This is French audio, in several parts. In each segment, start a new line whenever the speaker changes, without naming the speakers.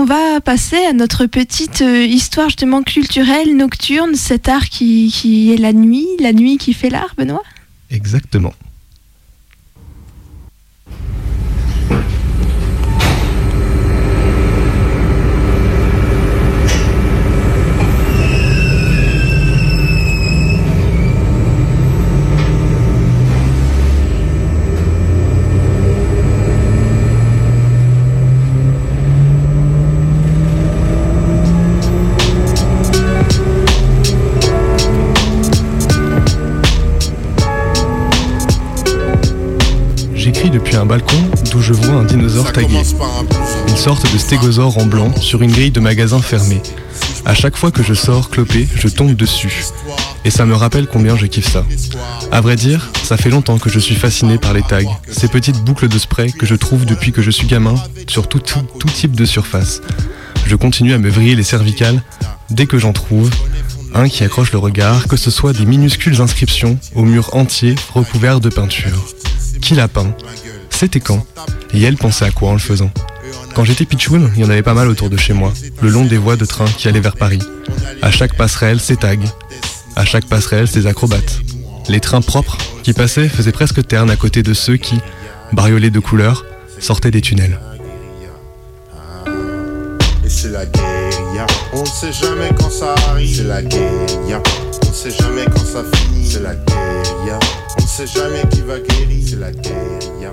on va passer à notre petite euh, histoire justement culturelle, nocturne, cet art qui, qui est la nuit, la nuit qui fait l'art, Benoît?
Exactement. Depuis un balcon d'où je vois un dinosaure tagué. Une sorte de stégosaure en blanc sur une grille de magasin fermée. À chaque fois que je sors clopé, je tombe dessus. Et ça me rappelle combien je kiffe ça. À vrai dire, ça fait longtemps que je suis fasciné par les tags, ces petites boucles de spray que je trouve depuis que je suis gamin sur tout, tout, tout type de surface. Je continue à me vriller les cervicales dès que j'en trouve un qui accroche le regard, que ce soit des minuscules inscriptions au mur entier recouvert de peinture. Qui l'a peint C'était quand Et elle pensait à quoi en le faisant Quand j'étais pitchoun, il y en avait pas mal autour de chez moi, le long des voies de train qui allaient vers Paris. À chaque passerelle, ses tags. À chaque passerelle, ses acrobates. Les trains propres qui passaient faisaient presque terne à côté de ceux qui, bariolés de couleurs, sortaient des tunnels.
On ne sait jamais quand ça finit. On ne sait jamais qui va guérir. C'est la guérilla.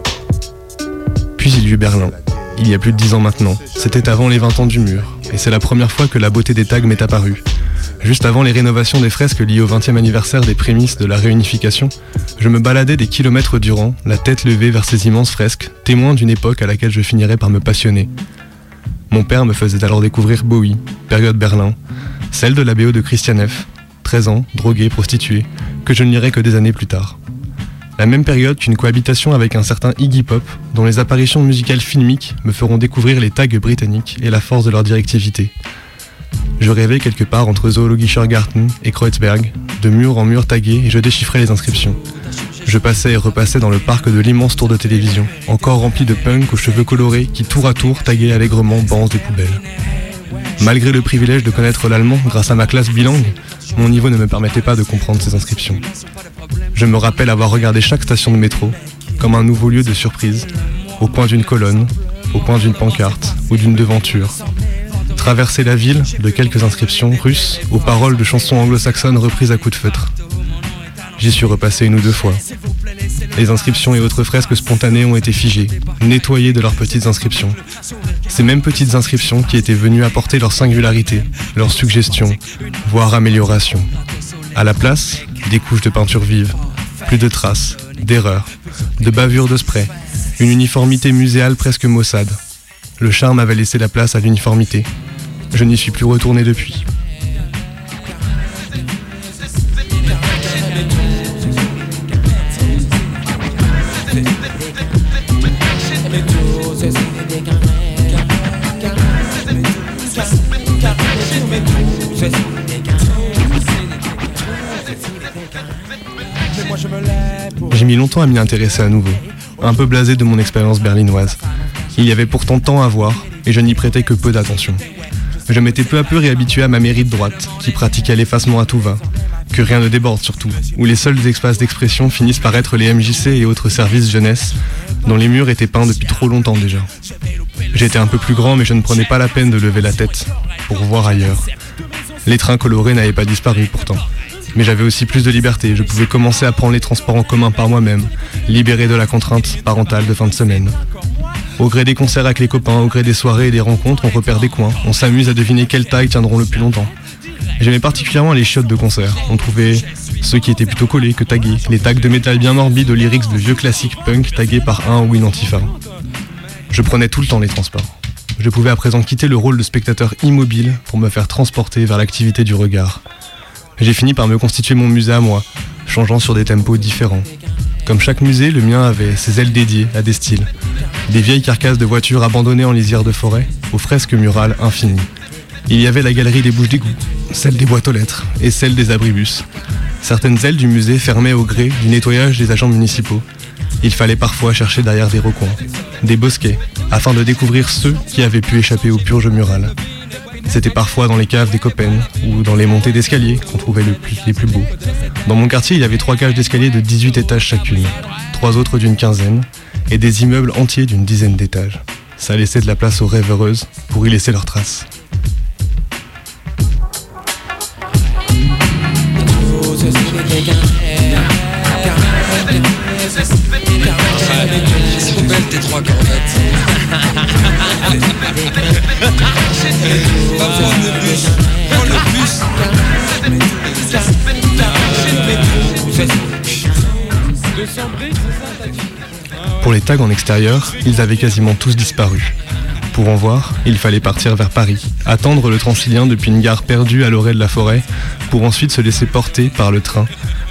Puis il y eut Berlin. Il y a plus de dix ans maintenant. C'était avant les 20 ans du mur. Et c'est la première fois que la beauté des tags m'est apparue. Juste avant les rénovations des fresques liées au 20e anniversaire des prémices de la réunification, je me baladais des kilomètres durant, la tête levée vers ces immenses fresques, témoins d'une époque à laquelle je finirais par me passionner. Mon père me faisait alors découvrir Bowie, période Berlin, celle de la BO de Christian F., 13 ans, drogué, prostitué, que je ne lirai que des années plus tard. La même période qu'une cohabitation avec un certain Iggy Pop, dont les apparitions musicales filmiques me feront découvrir les tags britanniques et la force de leur directivité. Je rêvais quelque part entre Zoologischer Garten et Kreuzberg, de mur en mur tagués et je déchiffrais les inscriptions. Je passais et repassais dans le parc de l'immense tour de télévision, encore rempli de punk aux cheveux colorés qui tour à tour taguaient allègrement bancs des poubelles. Malgré le privilège de connaître l'allemand grâce à ma classe bilingue, mon niveau ne me permettait pas de comprendre ces inscriptions. Je me rappelle avoir regardé chaque station de métro comme un nouveau lieu de surprise, au coin d'une colonne, au coin d'une pancarte ou d'une devanture. Traverser la ville de quelques inscriptions russes aux paroles de chansons anglo-saxonnes reprises à coups de feutre. J'y suis repassé une ou deux fois. Les inscriptions et autres fresques spontanées ont été figées, nettoyées de leurs petites inscriptions. Ces mêmes petites inscriptions qui étaient venues apporter leur singularité, leurs suggestions, voire améliorations. À la place, des couches de peinture vive, plus de traces, d'erreurs, de bavures de spray, une uniformité muséale presque maussade. Le charme avait laissé la place à l'uniformité. Je n'y suis plus retourné depuis. J'ai mis longtemps à m'y intéresser à nouveau, un peu blasé de mon expérience berlinoise. Il y avait pourtant tant à voir, et je n'y prêtais que peu d'attention. Je m'étais peu à peu réhabitué à ma mairie de droite, qui pratiquait l'effacement à tout va, que rien ne déborde surtout, où les seuls espaces d'expression finissent par être les MJC et autres services jeunesse, dont les murs étaient peints depuis trop longtemps déjà. J'étais un peu plus grand, mais je ne prenais pas la peine de lever la tête, pour voir ailleurs. Les trains colorés n'avaient pas disparu pourtant. Mais j'avais aussi plus de liberté, je pouvais commencer à prendre les transports en commun par moi-même, libéré de la contrainte parentale de fin de semaine. Au gré des concerts avec les copains, au gré des soirées et des rencontres, on repère des coins, on s'amuse à deviner quelles tailles tiendront le plus longtemps. J'aimais particulièrement les chiottes de concert. On trouvait ceux qui étaient plutôt collés que tagués, les tags de métal bien morbides aux lyrics de vieux classiques punk tagués par un ou une antifa. Je prenais tout le temps les transports. Je pouvais à présent quitter le rôle de spectateur immobile pour me faire transporter vers l'activité du regard. J'ai fini par me constituer mon musée à moi, changeant sur des tempos différents. Comme chaque musée, le mien avait ses ailes dédiées à des styles. Des vieilles carcasses de voitures abandonnées en lisière de forêt, aux fresques murales infinies. Il y avait la galerie des bouches d'égout, celle des boîtes aux lettres et celle des abribus. Certaines ailes du musée fermaient au gré du nettoyage des agents municipaux. Il fallait parfois chercher derrière des recoins, des bosquets, afin de découvrir ceux qui avaient pu échapper aux purges murales. C'était parfois dans les caves des copains ou dans les montées d'escalier qu'on trouvait les plus beaux. Dans mon quartier, il y avait trois cages d'escalier de 18 étages chacune, trois autres d'une quinzaine, et des immeubles entiers d'une dizaine d'étages. Ça laissait de la place aux rêves heureuses pour y laisser leurs traces. Pour les tags en extérieur, ils avaient quasiment tous disparu. Pour en voir, il fallait partir vers Paris, attendre le Transilien depuis une gare perdue à l'orée de la forêt, pour ensuite se laisser porter par le train,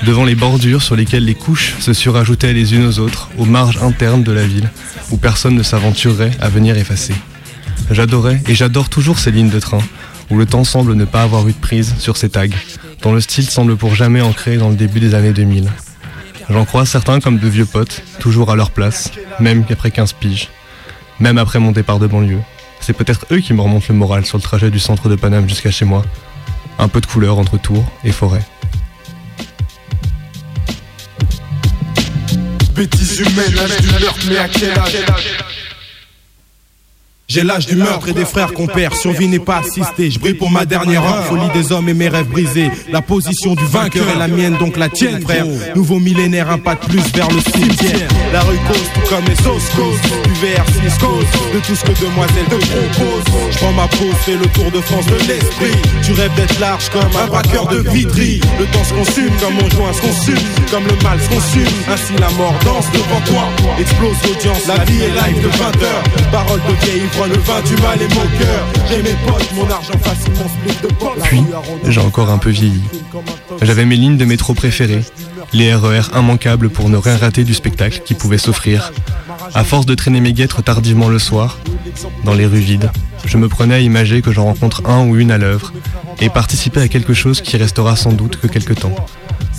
devant les bordures sur lesquelles les couches se surajoutaient les unes aux autres, aux marges internes de la ville, où personne ne s'aventurerait à venir effacer. J'adorais et j'adore toujours ces lignes de train, où le temps semble ne pas avoir eu de prise sur ces tags, dont le style semble pour jamais ancré dans le début des années 2000. J'en crois certains comme de vieux potes, toujours à leur place, même qu'après 15 piges, même après mon départ de banlieue. C'est peut-être eux qui me remontent le moral sur le trajet du centre de Paname jusqu'à chez moi. Un peu de couleur entre tours et forêt.
Bêtises humaines, du mais à quel j'ai l'âge du meurtre et des frères qu'on perd. Survie n'est pas assistée. Je brille pour ma dernière heure. Folie des hommes et mes rêves brisés. La position du vainqueur est la mienne, donc la tienne, frère. Nouveau millénaire, un pas de plus vers le cimetière. La rue cause, comme les sauces cause. Du VR6 cause. De tout ce que demoiselle te propose. Je prends ma pause, fais le tour de France de l'esprit. Tu rêves d'être large comme un braqueur de vitri. Le temps se consume comme mon joint se consume. Comme le mal se consume. Ainsi la mort danse devant toi. Explose l'audience. La vie est live de 20 heures. Parole de vieille le vin du mal et mon cœur. J'ai mes potes, mon argent facilement split de
Puis, j'ai encore un peu vieilli. J'avais mes lignes de métro préférées, les RER e immanquables pour ne rien rater du spectacle qui pouvait s'offrir. À force de traîner mes guêtres tardivement le soir, dans les rues vides, je me prenais à imager que j'en rencontre un ou une à l'œuvre et participer à quelque chose qui restera sans doute que quelque temps.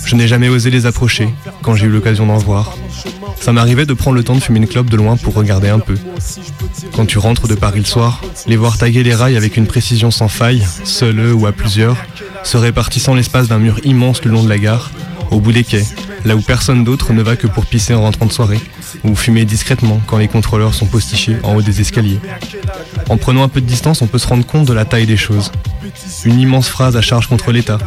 Je n'ai jamais osé les approcher quand j'ai eu l'occasion d'en voir. Ça m'arrivait de prendre le temps de fumer une clope de loin pour regarder un peu. Quand tu rentres de Paris le soir, les voir taguer les rails avec une précision sans faille, seuls ou à plusieurs, se répartissant l'espace d'un mur immense le long de la gare, au bout des quais, là où personne d'autre ne va que pour pisser en rentrant de soirée, ou fumer discrètement quand les contrôleurs sont postichés en haut des escaliers. En prenant un peu de distance, on peut se rendre compte de la taille des choses. Une immense phrase à charge contre l'État,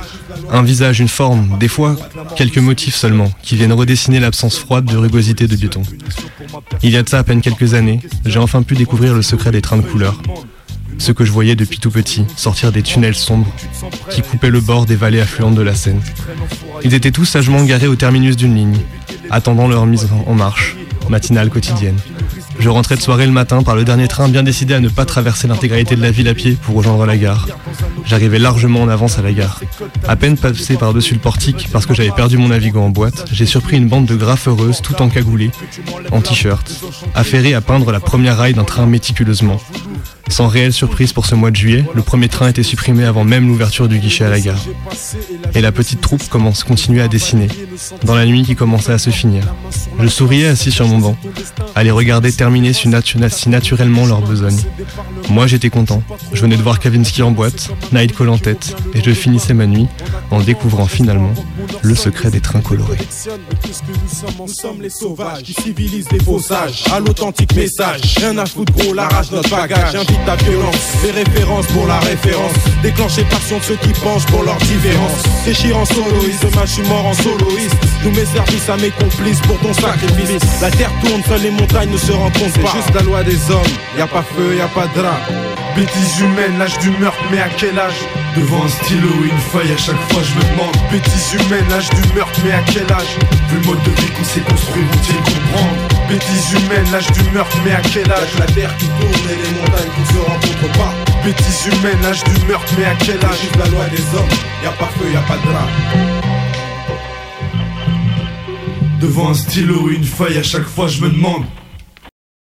un visage, une forme, des fois quelques motifs seulement, qui viennent redessiner l'absence froide de rugosité de béton. Il y a de ça à peine quelques années, j'ai enfin pu découvrir le secret des trains de couleur. Ce que je voyais depuis tout petit, sortir des tunnels sombres qui coupaient le bord des vallées affluentes de la Seine. Ils étaient tous sagement garés au terminus d'une ligne, attendant leur mise en marche, matinale quotidienne. Je rentrais de soirée le matin par le dernier train, bien décidé à ne pas traverser l'intégralité de la ville à pied pour rejoindre la gare. J'arrivais largement en avance à la gare. À peine passé par-dessus le portique parce que j'avais perdu mon navigo en boîte, j'ai surpris une bande de graffeuses tout encagoulées, en t-shirt, affairées à peindre la première raille d'un train méticuleusement. Sans réelle surprise pour ce mois de juillet, le premier train était supprimé avant même l'ouverture du guichet à la gare. Et la petite troupe commence continuer à dessiner, dans la nuit qui commençait à se finir. Je souriais assis sur mon banc, à les regarder terminer si, naturellement leur besogne. Moi j'étais content, je venais de voir Kavinsky en boîte, Nightcall en tête, et je finissais ma nuit en découvrant finalement le secret des trains colorés.
À l'authentique message, rien à foutre notre bagage ta violence. Des références pour la référence. Déclencher passion de ceux qui penchent pour leur différence. Déchire en soloiste, demain je suis mort en soloiste. Nous mes services à mes complices pour ton sacrifice. La terre tourne, seules les montagnes ne se rencontrent pas. juste la loi des hommes, y a pas feu, y a pas de drap. Bêtises humaines, l'âge du meurtre, mais à quel âge? Devant un stylo ou une feuille, à chaque fois je me demande Bêtises humaines, l'âge du meurtre, mais à quel âge? Vu le mode de vie qu'on s'est construit, Humaines, l'âge du meurtre, mais à quel âge La terre qui tourne et les montagnes qui se rencontrent pas. Bêtises humaines, l'âge du meurtre, mais à quel âge la loi des hommes, y a pas feu, y a pas de drap. Devant un stylo ou une feuille, à chaque fois je me demande